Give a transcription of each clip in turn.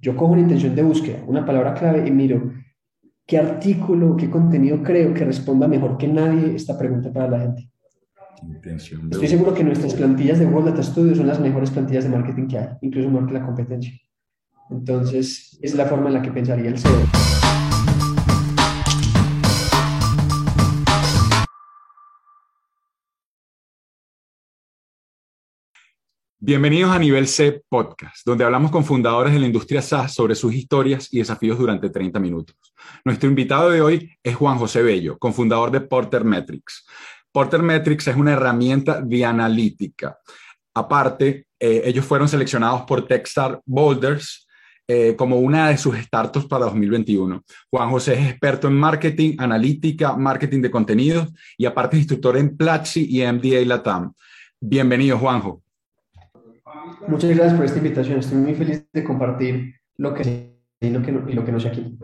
Yo cojo una intención de búsqueda, una palabra clave y miro qué artículo, qué contenido creo que responda mejor que nadie esta pregunta para la gente. Estoy seguro que nuestras plantillas de Google Data Studio son las mejores plantillas de marketing que hay, incluso mejor que la competencia. Entonces, es la forma en la que pensaría el CEO. Bienvenidos a Nivel C Podcast, donde hablamos con fundadores de la industria SaaS sobre sus historias y desafíos durante 30 minutos. Nuestro invitado de hoy es Juan José Bello, cofundador de Porter Metrics. Porter Metrics es una herramienta de analítica. Aparte, eh, ellos fueron seleccionados por Techstar Boulders eh, como una de sus startups para 2021. Juan José es experto en marketing, analítica, marketing de contenidos y aparte es instructor en Platzi y MDA Latam. Bienvenido, Juanjo. Muchas gracias por esta invitación. Estoy muy feliz de compartir lo que y lo que no, y lo que no sé aquí.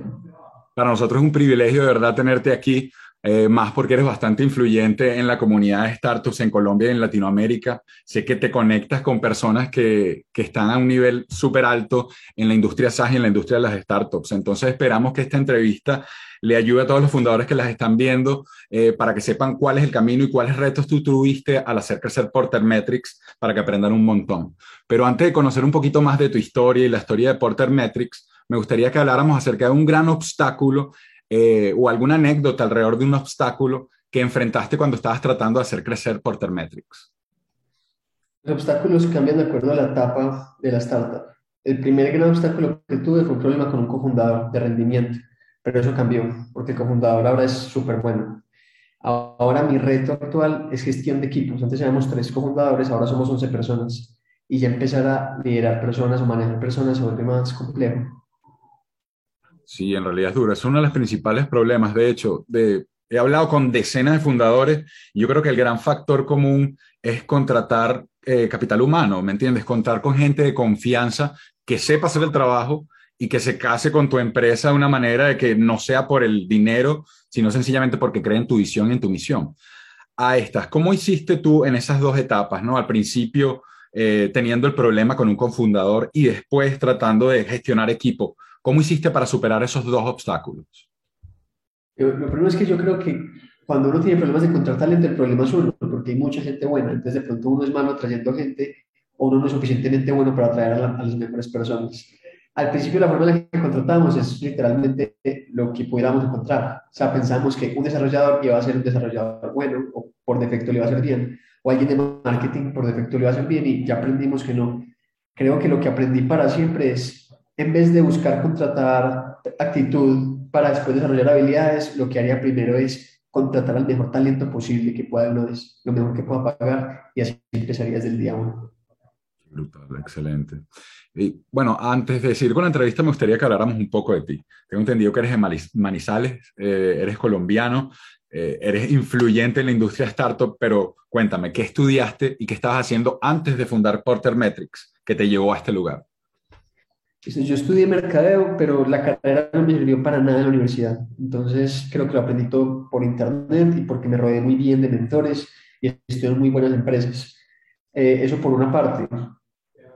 Para nosotros es un privilegio de verdad tenerte aquí, eh, más porque eres bastante influyente en la comunidad de startups en Colombia y en Latinoamérica. Sé que te conectas con personas que, que están a un nivel súper alto en la industria SaaS y en la industria de las startups. Entonces esperamos que esta entrevista le ayude a todos los fundadores que las están viendo eh, para que sepan cuál es el camino y cuáles retos tú tuviste al hacer crecer Porter Metrics para que aprendan un montón. Pero antes de conocer un poquito más de tu historia y la historia de Porter Metrics, me gustaría que habláramos acerca de un gran obstáculo eh, o alguna anécdota alrededor de un obstáculo que enfrentaste cuando estabas tratando de hacer crecer Porter Metrics. Los obstáculos cambian de acuerdo a la etapa de la startup. El primer gran obstáculo que tuve fue un problema con un cofundador de rendimiento pero eso cambió, porque el cofundador ahora es súper bueno. Ahora mi reto actual es gestión de equipos. Antes éramos tres cofundadores, ahora somos 11 personas. Y ya empezar a liderar personas o manejar personas se vuelve más complejo. Sí, en realidad es duro. Es uno de los principales problemas. De hecho, de, he hablado con decenas de fundadores y yo creo que el gran factor común es contratar eh, capital humano, ¿me entiendes? Contar con gente de confianza que sepa hacer el trabajo y que se case con tu empresa de una manera de que no sea por el dinero, sino sencillamente porque cree en tu visión y en tu misión. A estas, ¿cómo hiciste tú en esas dos etapas, no? Al principio eh, teniendo el problema con un confundador y después tratando de gestionar equipo. ¿Cómo hiciste para superar esos dos obstáculos? Lo, primero es que yo creo que cuando uno tiene problemas de encontrar talento, el problema es uno, porque hay mucha gente buena. Entonces, de pronto uno es malo trayendo gente o uno no es suficientemente bueno para atraer a, a las mejores personas al principio la forma en la que contratamos es literalmente lo que pudiéramos encontrar. O sea, pensamos que un desarrollador iba a ser un desarrollador bueno o por defecto le iba a ser bien, o alguien de marketing por defecto le iba a ser bien y ya aprendimos que no. Creo que lo que aprendí para siempre es, en vez de buscar contratar actitud para después desarrollar habilidades, lo que haría primero es contratar al mejor talento posible que pueda uno, lo mejor que pueda pagar y así empezaría desde el día uno. Brutal, excelente. Y bueno, antes de seguir con la entrevista, me gustaría que habláramos un poco de ti. Tengo entendido que eres de Manizales, eh, eres colombiano, eh, eres influyente en la industria startup, pero cuéntame, ¿qué estudiaste y qué estabas haciendo antes de fundar Porter Metrics que te llevó a este lugar? Yo estudié mercadeo, pero la carrera no me sirvió para nada en la universidad. Entonces, creo que lo aprendí todo por internet y porque me rodeé muy bien de mentores y estudié en muy buenas empresas. Eh, eso por una parte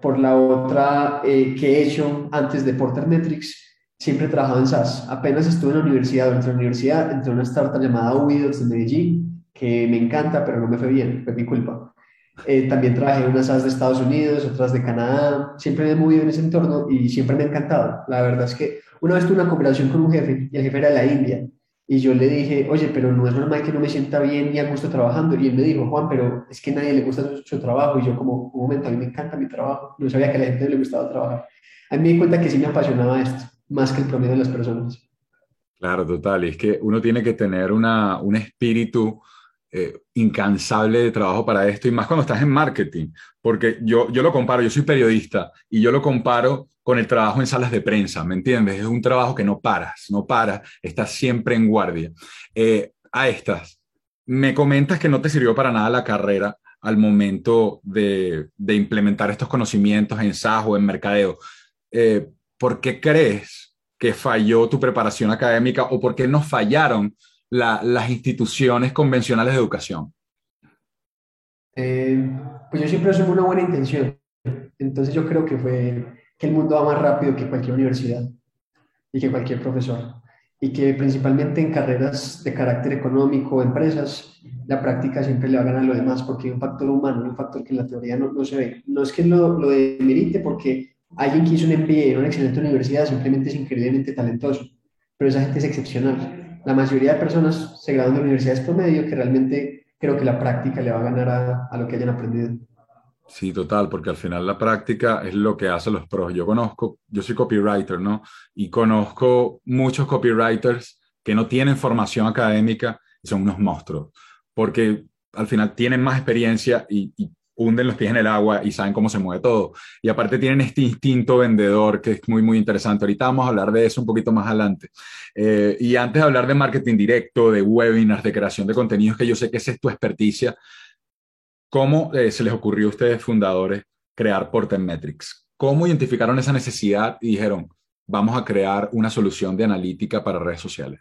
por la otra eh, que he hecho antes de Porter Metrics, siempre he trabajado en SaaS. Apenas estuve en la universidad, durante la universidad, entré en una startup llamada Ubidots en Medellín, que me encanta, pero no me fue bien, fue mi culpa. Eh, también trabajé en unas SaaS de Estados Unidos, otras de Canadá, siempre me he movido en ese entorno y siempre me ha encantado. La verdad es que una vez tuve una conversación con un jefe y el jefe era de la India y yo le dije, oye, pero no es normal que no me sienta bien ni a gusto trabajando. Y él me dijo, Juan, pero es que a nadie le gusta su, trabajo. Y yo como, un momento, a mí me encanta mi trabajo. No sabía que a la gente le gustaba trabajar. A mí me di cuenta que sí me apasionaba esto, más que el promedio de las personas. Claro, total. Y es que uno tiene que tener una, un espíritu eh, incansable de trabajo para esto, y más cuando estás en marketing, porque yo, yo lo comparo, yo soy periodista, y yo lo comparo con el trabajo en salas de prensa, ¿me entiendes? Es un trabajo que no paras, no paras, estás siempre en guardia. Eh, a estas, me comentas que no te sirvió para nada la carrera al momento de, de implementar estos conocimientos en SaaS o en mercadeo. Eh, ¿Por qué crees que falló tu preparación académica o por qué no fallaron las instituciones convencionales de educación? Eh, pues yo siempre asumo una buena intención. Entonces yo creo que fue que el mundo va más rápido que cualquier universidad y que cualquier profesor. Y que principalmente en carreras de carácter económico o empresas, la práctica siempre le va a ganar a lo demás porque hay un factor humano, un factor que en la teoría no, no se ve. No es que lo, lo demerite porque alguien que hizo un MBA en una excelente universidad simplemente es increíblemente talentoso, pero esa gente es excepcional. La mayoría de personas se gradúan de universidades promedio que realmente creo que la práctica le va a ganar a, a lo que hayan aprendido. Sí, total, porque al final la práctica es lo que hacen los pros. Yo conozco, yo soy copywriter, ¿no? Y conozco muchos copywriters que no tienen formación académica y son unos monstruos, porque al final tienen más experiencia y hunden los pies en el agua y saben cómo se mueve todo. Y aparte tienen este instinto vendedor que es muy, muy interesante. Ahorita vamos a hablar de eso un poquito más adelante. Eh, y antes de hablar de marketing directo, de webinars, de creación de contenidos, que yo sé que esa es tu experticia, ¿cómo eh, se les ocurrió a ustedes fundadores crear Porter Metrics? ¿Cómo identificaron esa necesidad y dijeron, vamos a crear una solución de analítica para redes sociales?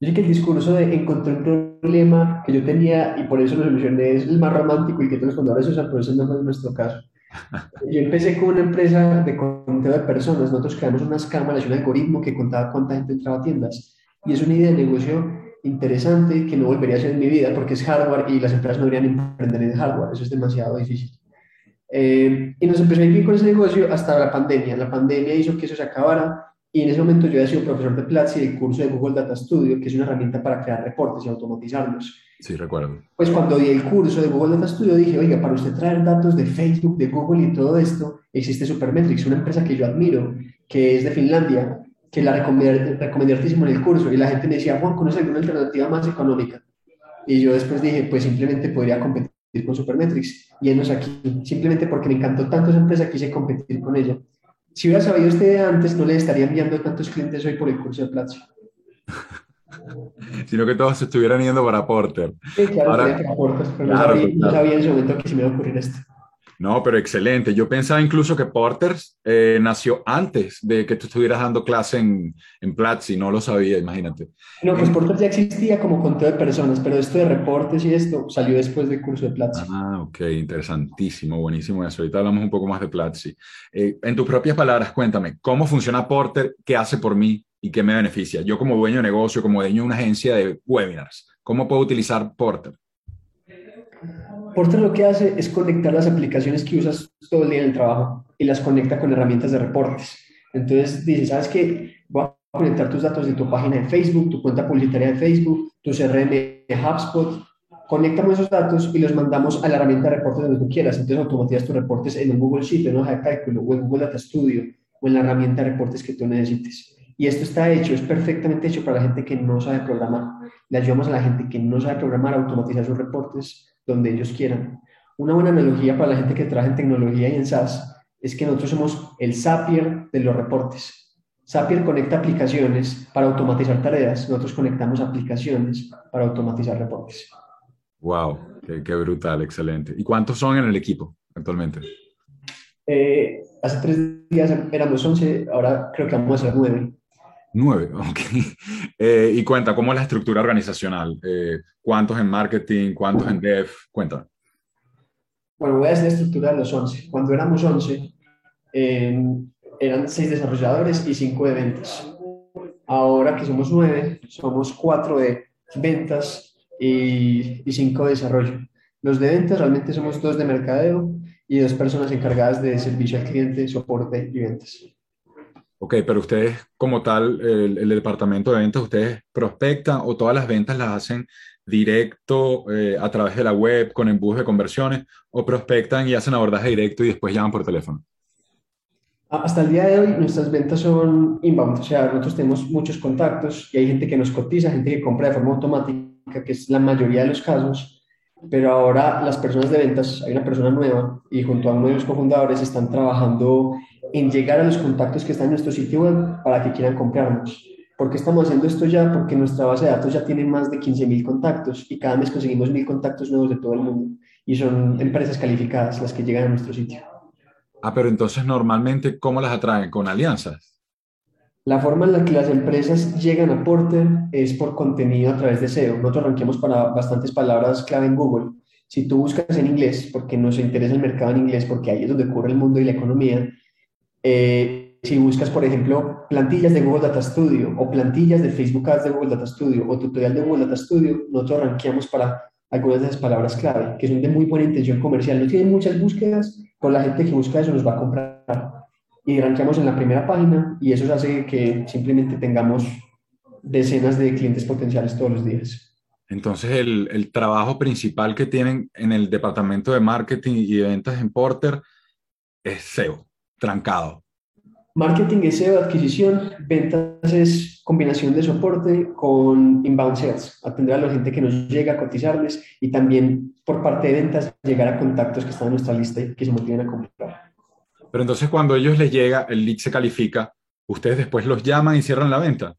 Yo sé que el discurso de encontré un problema que yo tenía y por eso lo solucioné es el más romántico y que todos los fundadores usan, pero ese no fue nuestro caso. Yo empecé con una empresa de conteo de personas. Nosotros creamos unas cámaras y un algoritmo que contaba cuánta gente entraba a tiendas. Y es una idea de negocio interesante que no volvería a hacer en mi vida porque es hardware y las empresas no deberían emprender en hardware. Eso es demasiado difícil. Eh, y nos empezó a ir bien con ese negocio hasta la pandemia. La pandemia hizo que eso se acabara y en ese momento yo había sido profesor de Platzi del curso de Google Data Studio, que es una herramienta para crear reportes y automatizarlos. Sí, recuerdo. Pues cuando di el curso de Google Data Studio dije, oiga, para usted traer datos de Facebook, de Google y todo esto, existe Supermetrics, una empresa que yo admiro, que es de Finlandia, que la recomendé, recomendé en el curso. Y la gente me decía, Juan, ¿conoce alguna alternativa más económica? Y yo después dije, pues simplemente podría competir con Supermetrics. Y enos aquí, simplemente porque me encantó tanto esa empresa, quise competir con ella si hubiera sabido usted antes, no le estaría enviando tantos clientes hoy por el curso de Platzi. Sino que todos estuvieran yendo para Porter. Sí, claro, Ahora, para Porter, pero no, sabía, no, sabía, en ese momento que se me iba a ocurrir esto. No, pero excelente. Yo pensaba incluso que Porter eh, nació antes de que tú estuvieras dando clase en, en Platzi, no lo sabía, imagínate. No, pues Porter ya existía como conteo de personas, pero esto de reportes y esto salió después del curso de Platzi. Ah, ok, interesantísimo, buenísimo eso. Ahorita hablamos un poco más de Platzi. Eh, en tus propias palabras, cuéntame, ¿cómo funciona Porter? ¿Qué hace por mí y qué me beneficia? Yo como dueño de negocio, como dueño de una agencia de webinars, ¿cómo puedo utilizar Porter? Porter lo que hace es conectar las aplicaciones que usas todo el día en el trabajo y las conecta con herramientas de reportes. Entonces dice, ¿sabes qué? Voy a conectar tus datos de tu página de Facebook, tu cuenta publicitaria de Facebook, tu CRM de HubSpot. Conectamos esos datos y los mandamos a la herramienta de reportes donde tú quieras. Entonces automatizas tus reportes en un Google Sheet, en una hoja de cálculo, o en Google Data Studio, o en la herramienta de reportes que tú necesites. Y esto está hecho, es perfectamente hecho para la gente que no sabe programar. Le ayudamos a la gente que no sabe programar a automatizar sus reportes donde ellos quieran. Una buena analogía para la gente que trabaja en tecnología y en SaaS es que nosotros somos el Zapier de los reportes. Zapier conecta aplicaciones para automatizar tareas, nosotros conectamos aplicaciones para automatizar reportes. Wow, qué, brutal, excelente. ¿Y cuántos son en el equipo actualmente? Eh, hace tres días éramos 11, ahora creo que vamos a ser nueve. Nueve, ok. Eh, y cuenta, ¿cómo es la estructura organizacional? Eh, ¿Cuántos en marketing? ¿Cuántos en dev? Cuenta. Bueno, voy a decir la estructura de los 11. Cuando éramos 11, eh, eran seis desarrolladores y cinco de ventas. Ahora que somos nueve, somos cuatro de ventas y, y cinco de desarrollo. Los de ventas realmente somos dos de mercadeo y dos personas encargadas de servicio al cliente, soporte y ventas. Ok, pero ustedes como tal, el, departamento de ventas, ustedes prospectan o todas las ventas las hacen directo eh, a través de la web con embudos de conversiones o prospectan y hacen abordaje directo y después llaman por teléfono. Hasta el día de hoy nuestras ventas son inbound, o sea, nosotros tenemos muchos contactos y hay gente que nos cotiza, gente que compra de forma automática, que es la mayoría de los casos, pero ahora las personas de ventas, hay una persona nueva y junto a uno de los cofundadores están trabajando en llegar a los contactos que están en nuestro sitio web para que quieran comprarnos. ¿Por qué estamos haciendo esto ya? Porque nuestra base de datos ya tiene más de 15.000 contactos y cada mes conseguimos 1.000 contactos nuevos de todo el mundo. Y son empresas calificadas las que llegan a nuestro sitio. Ah, pero entonces normalmente, ¿cómo las atraen? ¿Con alianzas? La forma en la que las empresas llegan a Porter es por contenido a través de SEO. Nosotros ranqueamos para bastantes palabras clave en Google. Si tú buscas en inglés, porque nos interesa el mercado en inglés, porque ahí es donde ocurre el mundo y la economía, Eh, si buscas, por ejemplo, plantillas de Google Data Studio o plantillas de Facebook Ads de Google Data Studio o tutorial de Google Data Studio, nosotros rankeamos para algunas de esas palabras clave, que son de muy buena intención comercial. No tienen muchas búsquedas, pero la gente que busca eso nos va a comprar. Y rankeamos en la primera página y eso hace que simplemente tengamos decenas de clientes potenciales todos los días. Entonces, el, el, trabajo principal que tienen en el departamento de marketing y de ventas en Porter es SEO, trancado. Marketing es SEO, adquisición, ventas es combinación de soporte con inbound sales, atender a la gente que nos llega a cotizarles y también por parte de ventas llegar a contactos que están en nuestra lista y que se motiven a comprar. Pero entonces cuando a ellos les llega, el lead se califica, ¿ustedes después los llaman y cierran la venta?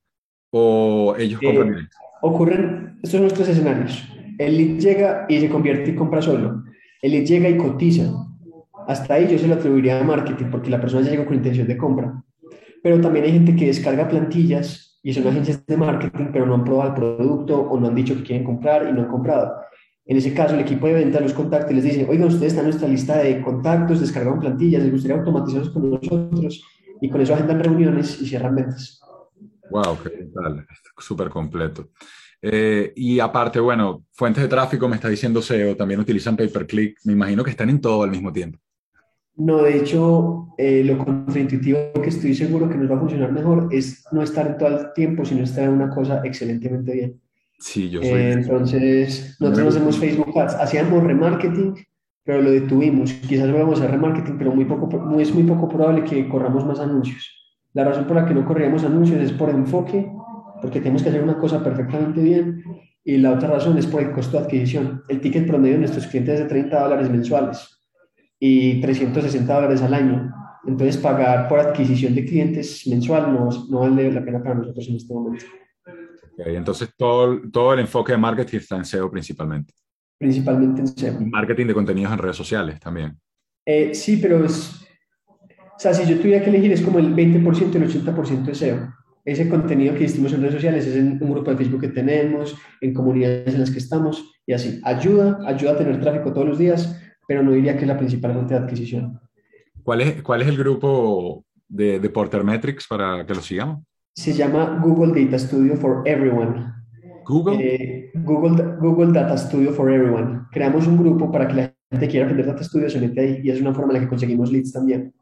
¿O ellos compran eh, ocurren, estos son nuestros escenarios. El lead llega y se convierte y compra solo. El lead llega y cotiza. Hasta ahí yo se lo atribuiría a marketing porque la persona ya llegó con intención de compra. Pero también hay gente que descarga plantillas y son agencias de marketing, pero no han probado el producto o no han dicho que quieren comprar y no han comprado. En ese caso, el equipo de venta los contacta y les dice, oiga, ustedes están en nuestra lista de contactos, descargaron plantillas, les gustaría automatizarlos con nosotros y con eso agendan reuniones y cierran ventas. Wow, qué tal, súper completo. Eh, y aparte, bueno, fuentes de tráfico, me está diciendo SEO, también utilizan pay per click, me imagino que están en todo al mismo tiempo. No, de hecho, eh, lo contraintuitivo que estoy seguro que nos va a funcionar mejor es no estar todo el tiempo, sino estar en una cosa excelentemente bien. Sí, yo soy. Eh, entonces, nosotros no hacemos Facebook Ads, hacíamos remarketing, pero lo detuvimos. Quizás volvamos a hacer remarketing, pero muy poco, es muy poco probable que corramos más anuncios. La razón por la que no corríamos anuncios es por enfoque, porque tenemos que hacer una cosa perfectamente bien, y la otra razón es por el costo de adquisición. El ticket promedio de nuestros clientes es de 30 dólares mensuales y 360 dólares al año. Entonces, pagar por adquisición de clientes mensual no, no vale la pena para nosotros en este momento. Okay, entonces, todo, todo el enfoque de marketing está en SEO principalmente. Principalmente en SEO. Marketing de contenidos en redes sociales también. Eh, sí, pero es, o sea, si yo tuviera que elegir, es como el 20% y el 80% de SEO. Ese contenido que hicimos en redes sociales es en un grupo de Facebook que tenemos, en comunidades en las que estamos, y así. Ayuda, ayuda a tener tráfico todos los días, pero no diría que es la principal fuente de adquisición. ¿Cuál es, cuál es el grupo de, de Porter Metrics para que lo sigamos? Se llama Google Data Studio for Everyone. Google? Eh, Google, Google Data Studio for Everyone. Creamos un grupo para que la gente quiera aprender Data Studio, se mete ahí y es una forma en la que conseguimos leads también.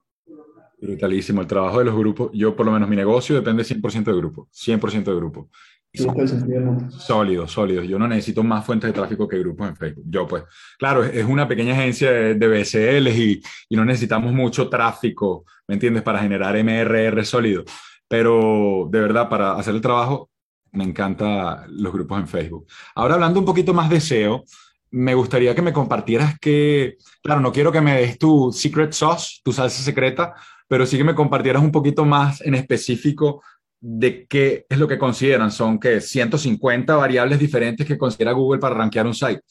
Brutalísimo. El trabajo de los grupos, yo por lo menos mi negocio depende 100% de grupo, 100% de grupo. Sólidos, sólidos. Yo no necesito más fuentes de tráfico que grupos en Facebook. Yo pues, claro, es una pequeña agencia de, BCL y, y, no necesitamos mucho tráfico, ¿me entiendes? Para generar MRR sólido. Pero de verdad, para hacer el trabajo, me encantan los grupos en Facebook. Ahora hablando un poquito más de SEO, me gustaría que me compartieras que, claro, no quiero que me des tu secret sauce, tu salsa secreta, pero sí que me compartieras un poquito más en específico de qué es lo que consideran. Son que 150 variables diferentes que considera Google para rankear un site.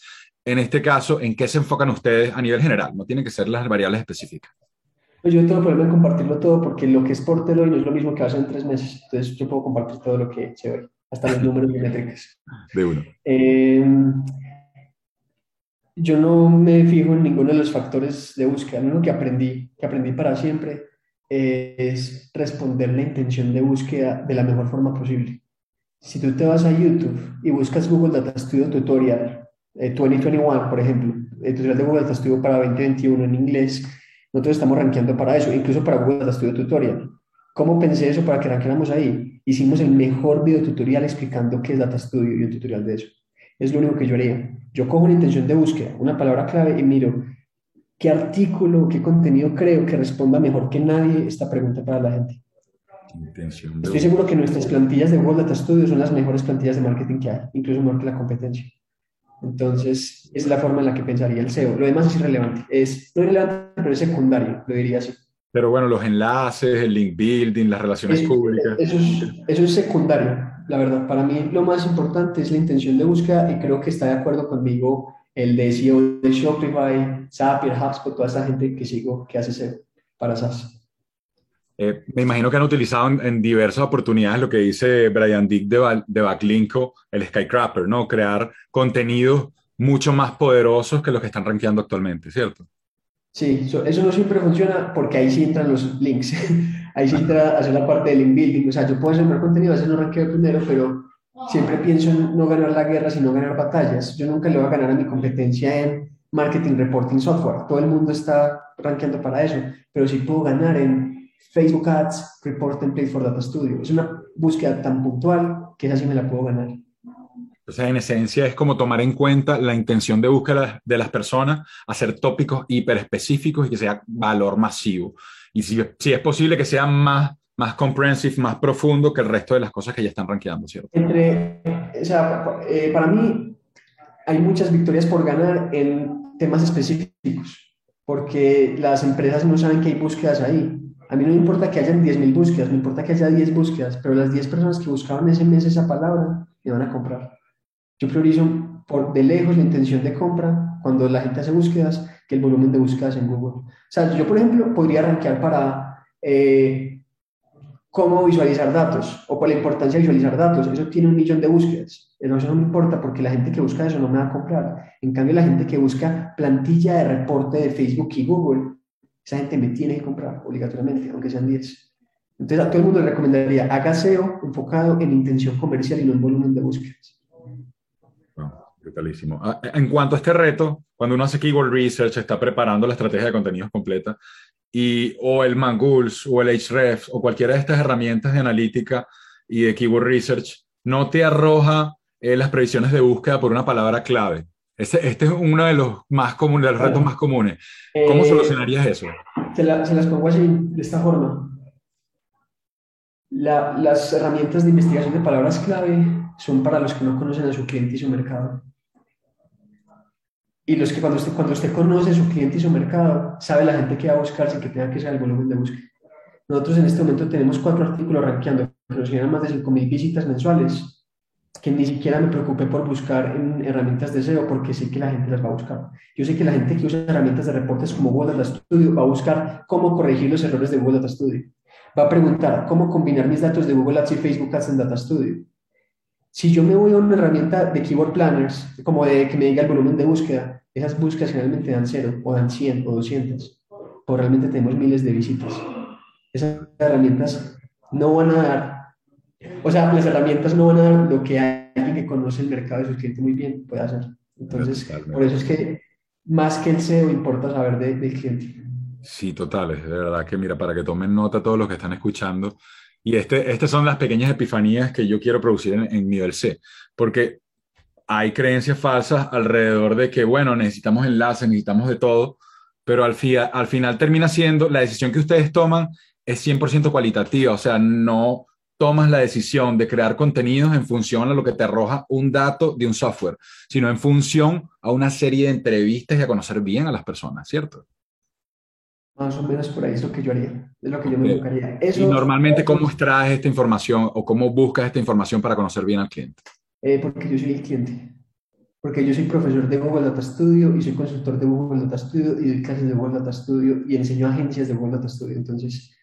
En este caso, ¿en qué se enfocan ustedes a nivel general? No tienen que ser las variables específicas. Pues yo tengo problema en compartirlo todo porque lo que es Portelo no es lo mismo que hace en tres meses. Entonces yo puedo compartir todo lo que se ve, hasta los números de métricas. De uno. Eh, yo no me fijo en ninguno de los factores de búsqueda. Lo que aprendí, que aprendí para siempre, es responder la intención de búsqueda de la mejor forma posible. Si tú te vas a YouTube y buscas Google Data Studio Tutorial 2021, eh, por ejemplo, el tutorial de Google Data Studio para 2021 en inglés, nosotros estamos rankeando para eso, incluso para Google Data Studio Tutorial. ¿Cómo pensé eso para que ranqueáramos ahí? Hicimos el mejor video tutorial explicando qué es Data Studio y un tutorial de eso. Es lo único que yo haría. Yo cojo una intención de búsqueda, una palabra clave y miro qué artículo, qué contenido creo que responda mejor que nadie esta pregunta para la gente. Estoy seguro que nuestras plantillas de Google Data Studio son las mejores plantillas de marketing que hay, incluso mejor que la competencia. Entonces, es la forma en la que pensaría el SEO. Lo demás es irrelevante. Es no irrelevante, pero es secundario, lo diría así. Pero bueno, los enlaces, el link building, las relaciones públicas. Eso es, eso es secundario, la verdad. Para mí lo más importante es la intención de búsqueda y creo que está de acuerdo conmigo el de SEO de Shopify, Zapier, HubSpot, toda esa gente que sigo que hace SEO para SaaS. Eh, me imagino que han utilizado en, diversas oportunidades lo que dice Brian Dick de, de Backlinko, el Skycrapper, ¿no? Crear contenidos mucho más poderosos que los que están rankeando actualmente, ¿cierto? Sí, eso no siempre funciona porque ahí sí entran los links. ahí sí entra hacer la parte del link building. O sea, yo puedo hacer contenido, a veces no primero, pero siempre pienso en no ganar la guerra, sino ganar batallas. Yo nunca le voy a ganar a mi competencia en marketing reporting software. Todo el mundo está rankeando para eso, pero sí puedo ganar en Facebook Ads, Report Template for Data Studio. Es una búsqueda tan puntual que esa sí me la puedo ganar. O sea, en esencia es como tomar en cuenta la intención de búsqueda de las personas, hacer tópicos hiper específicos y que sea valor masivo. Y si, si es posible que sea más, más comprehensive, más profundo que el resto de las cosas que ya están rankeando, ¿cierto? Entre, o sea, eh, para mí hay muchas victorias por ganar en temas específicos, porque las empresas no saben que hay búsquedas ahí. A mí no me importa que hayan 10.000 búsquedas, me importa que haya 10 búsquedas, pero las 10 personas que buscaban ese mes esa palabra me van a comprar. Yo priorizo por de lejos la intención de compra cuando la gente hace búsquedas que el volumen de búsquedas en Google. O sea, yo, por ejemplo, podría rankear para eh, cómo visualizar datos o por la importancia de visualizar datos. Eso tiene un millón de búsquedas. Eso no me importa porque la gente que busca eso no me va a comprar. En cambio, la gente que busca plantilla de reporte de Facebook y Google, esa gente me tiene que comprar obligatoriamente, aunque sean 10. Entonces, a todo el mundo le recomendaría, haga SEO enfocado en intención comercial y no en volumen de búsquedas. Brutalísimo. Ah, en cuanto a este reto, cuando uno hace keyword research, está preparando la estrategia de contenidos completa, y, o el Mangools, o el Hrefs, o cualquiera de estas herramientas de analítica y de keyword research, no te arroja eh, las previsiones de búsqueda por una palabra clave. Este, este es uno de los más comunes, de los retos más comunes. ¿Cómo eh, solucionarías eso? Se, las pongo así, de esta forma. las herramientas de investigación de palabras clave son para los que no conocen a su cliente y su mercado y los que cuando usted, cuando usted conoce su cliente y su mercado, sabe la gente que va a buscar sin que tenga que ser el volumen de búsqueda. Nosotros en este momento tenemos cuatro artículos rankeando que nos generan más de 5.000 visitas mensuales, que ni siquiera me preocupé por buscar en herramientas de SEO porque sé que la gente las va a buscar. Yo sé que la gente que usa herramientas de reportes como Google Data Studio va a buscar cómo corregir los errores de Google Data Studio. Va a preguntar cómo combinar mis datos de Google Ads y Facebook Ads en Data Studio si yo me voy a una herramienta de Keyword Planners, como de que me diga el volumen de búsqueda, esas búsquedas generalmente dan 0 o dan 100 o 200, o realmente tenemos miles de visitas. Esas herramientas no van a dar, o sea, las herramientas no van a dar lo que alguien que conoce el mercado de su cliente muy bien puede hacer. Entonces, por eso es que más que el SEO importa saber del cliente. Sí, total, es de verdad que mira, para que tomen nota todos los que están escuchando, y este, estas son las pequeñas epifanías que yo quiero producir en, nivel C, porque hay creencias falsas alrededor de que, bueno, necesitamos enlaces, necesitamos de todo, pero al, al final termina siendo, la decisión que ustedes toman es 100% cualitativa, o sea, no tomas la decisión de crear contenidos en función a lo que te arroja un dato de un software, sino en función a una serie de entrevistas y a conocer bien a las personas, ¿cierto? Más o menos por ahí es lo que yo haría, es lo que yo me. Eso, ¿Y normalmente cómo extraes esta información o cómo buscas esta información para conocer bien al cliente? Eh, porque yo soy el cliente. Porque yo soy profesor de Google Data Studio y soy consultor de Google Data Studio y doy clases de Google Data Studio y enseño agencias de Google Data Studio. Entonces,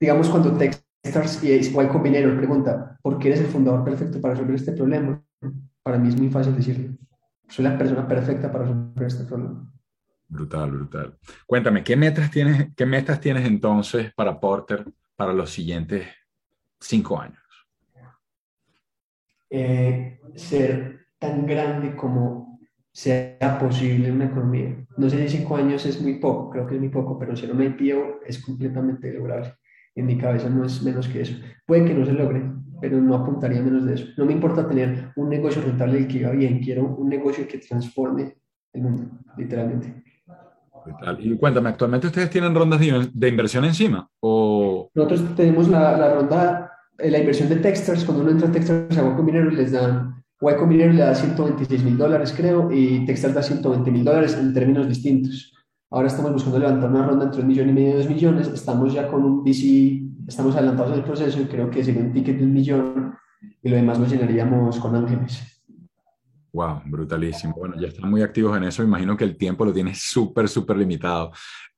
digamos, cuando Techstars y Y Combinator pregunta, ¿por qué eres el fundador perfecto para resolver este problema? Para mí es muy fácil decirlo. Soy la persona perfecta para resolver este problema. Brutal, brutal. Cuéntame, ¿qué metas tienes, qué metas tienes entonces para Porter para los siguientes cinco años? Eh, ser tan grande como sea posible en una economía. No sé si cinco años es muy poco, creo que es muy poco, pero ser un IPO es completamente lograble. En mi cabeza no es menos que eso. Puede que no se logre, pero no apuntaría menos de eso. No me importa tener un negocio rentable y que va bien, quiero un negocio que transforme el mundo, literalmente. Y cuéntame, ¿actualmente ustedes tienen rondas de, inversión encima? O... Nosotros tenemos la, la ronda, eh, la inversión de Techstars, cuando uno entra a Techstars a Hueco Minero les dan, Hueco Minero le da 126 mil dólares creo y Techstars da 120 mil dólares en términos distintos. Ahora estamos buscando levantar una ronda entre un millón y medio y dos millones, estamos ya con un VC, estamos adelantados en el proceso y creo que sería un ticket de un millón y lo demás lo llenaríamos con ángeles. Wow, brutalísimo. Bueno, ya están muy activos en eso. Imagino que el tiempo lo tienes súper, súper limitado.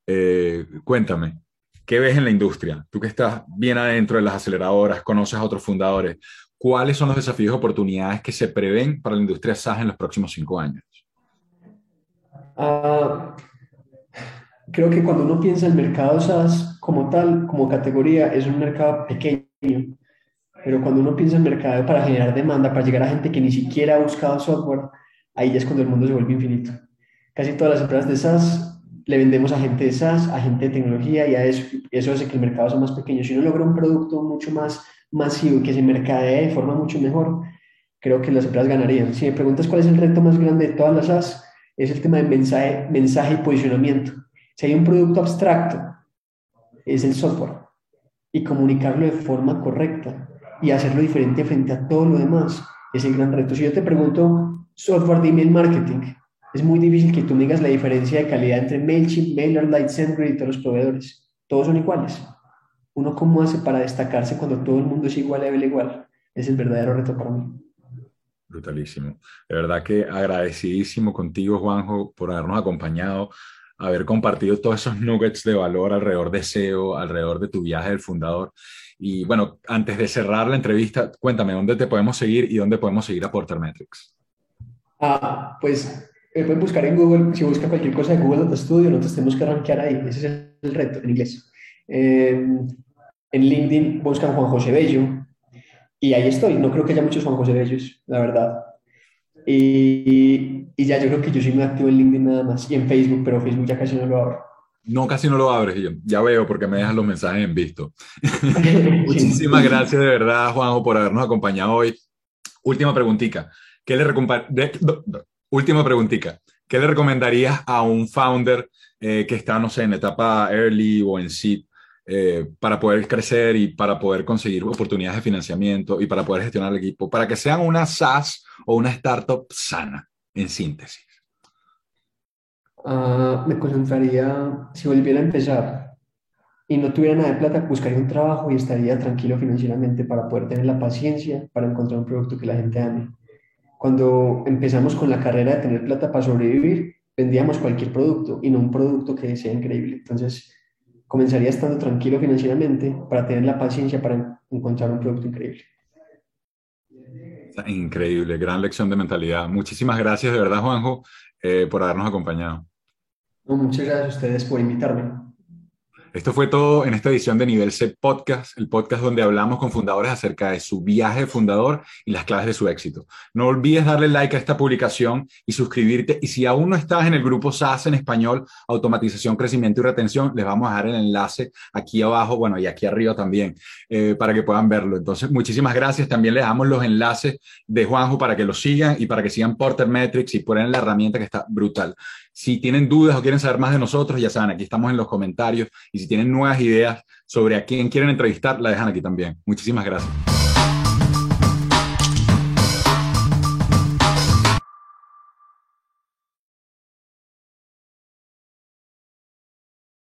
Eh, cuéntame, ¿qué ves en la industria? Tú que estás bien adentro de las aceleradoras, conoces a otros fundadores. ¿Cuáles son los desafíos y oportunidades que se prevén para la industria SaaS en los próximos cinco años? Ah, creo que cuando uno piensa el mercado SaaS como tal, como categoría, es un mercado pequeño. Pero cuando uno piensa en mercado para generar demanda, para llegar a gente que ni siquiera ha buscado software, ahí ya es cuando el mundo se vuelve infinito. Casi todas las empresas de SaaS le vendemos a gente de SaaS, a gente de tecnología y a eso, eso hace que el mercado sea más pequeño. Si uno logra un producto mucho más masivo y que se mercadee de forma mucho mejor, creo que las empresas ganarían. Si me preguntas cuál es el reto más grande de todas las SaaS, es el tema de mensaje, mensaje y posicionamiento. Si hay un producto abstracto, es el software y comunicarlo de forma correcta y hacerlo diferente frente a todo lo demás es el gran reto. Si yo te pregunto software de email marketing, es muy difícil que tú me digas la diferencia de calidad entre MailChimp, MailerLite, SendGrid y todos los proveedores. Todos son iguales. ¿Uno cómo hace para destacarse cuando todo el mundo es igual, level igual? Es el verdadero reto para mí. Brutalísimo. De verdad que agradecidísimo contigo, Juanjo, por habernos acompañado, haber compartido todos esos nuggets de valor alrededor de SEO, alrededor de tu viaje del fundador. Y bueno, antes de cerrar la entrevista, cuéntame dónde te podemos seguir y dónde podemos seguir a Porter Metrics. Ah, pues me pueden buscar en Google, si busca cualquier cosa de Google Data Studio, nosotros tenemos que rankear ahí, ese es el reto en inglés. en LinkedIn buscan Juan José Bello y ahí estoy, no creo que haya muchos Juan José Bellos, la verdad. Y, y, ya yo creo que yo soy muy activo en LinkedIn nada más y en Facebook, pero Facebook ya casi no lo abro. No, casi no lo abres, yo ya veo porque me dejas los mensajes en visto. Muchísimas gracias de verdad, Juanjo, por habernos acompañado hoy. Última preguntita. ¿Qué le Última preguntita. ¿Qué le recomendarías a un founder eh, que está, no sé, en etapa early o en seed eh, para poder crecer y para poder conseguir oportunidades de financiamiento y para poder gestionar el equipo, para que sean una SaaS o una startup sana, en síntesis? Ah, me concentraría, si volviera a empezar y no tuviera nada de plata, buscaría un trabajo y estaría tranquilo financieramente para poder tener la paciencia para encontrar un producto que la gente ame. Cuando empezamos con la carrera de tener plata para sobrevivir, vendíamos cualquier producto y no un producto que sea increíble. Entonces, comenzaría estando tranquilo financieramente para tener la paciencia para encontrar un producto increíble. Increíble, gran lección de mentalidad. Muchísimas gracias de verdad, Juanjo, eh, por habernos acompañado muchas gracias a ustedes por invitarme. Esto fue todo en esta edición de Nivel C Podcast, el podcast donde hablamos con fundadores acerca de su viaje de fundador y las claves de su éxito. No olvides darle like a esta publicación y suscribirte. Y si aún no estás en el grupo SaaS en español, Automatización, Crecimiento y Retención, les vamos a dejar el enlace aquí abajo, bueno, y aquí arriba también, eh, para que puedan verlo. Entonces, muchísimas gracias. También les damos los enlaces de Juanjo para que lo sigan y para que sigan Porter Metrics y ponen la herramienta que está brutal. Si tienen dudas o quieren saber más de nosotros, ya saben, aquí estamos en los comentarios. Y si tienen nuevas ideas sobre a quién quieren entrevistar, la dejan aquí también. Muchísimas gracias.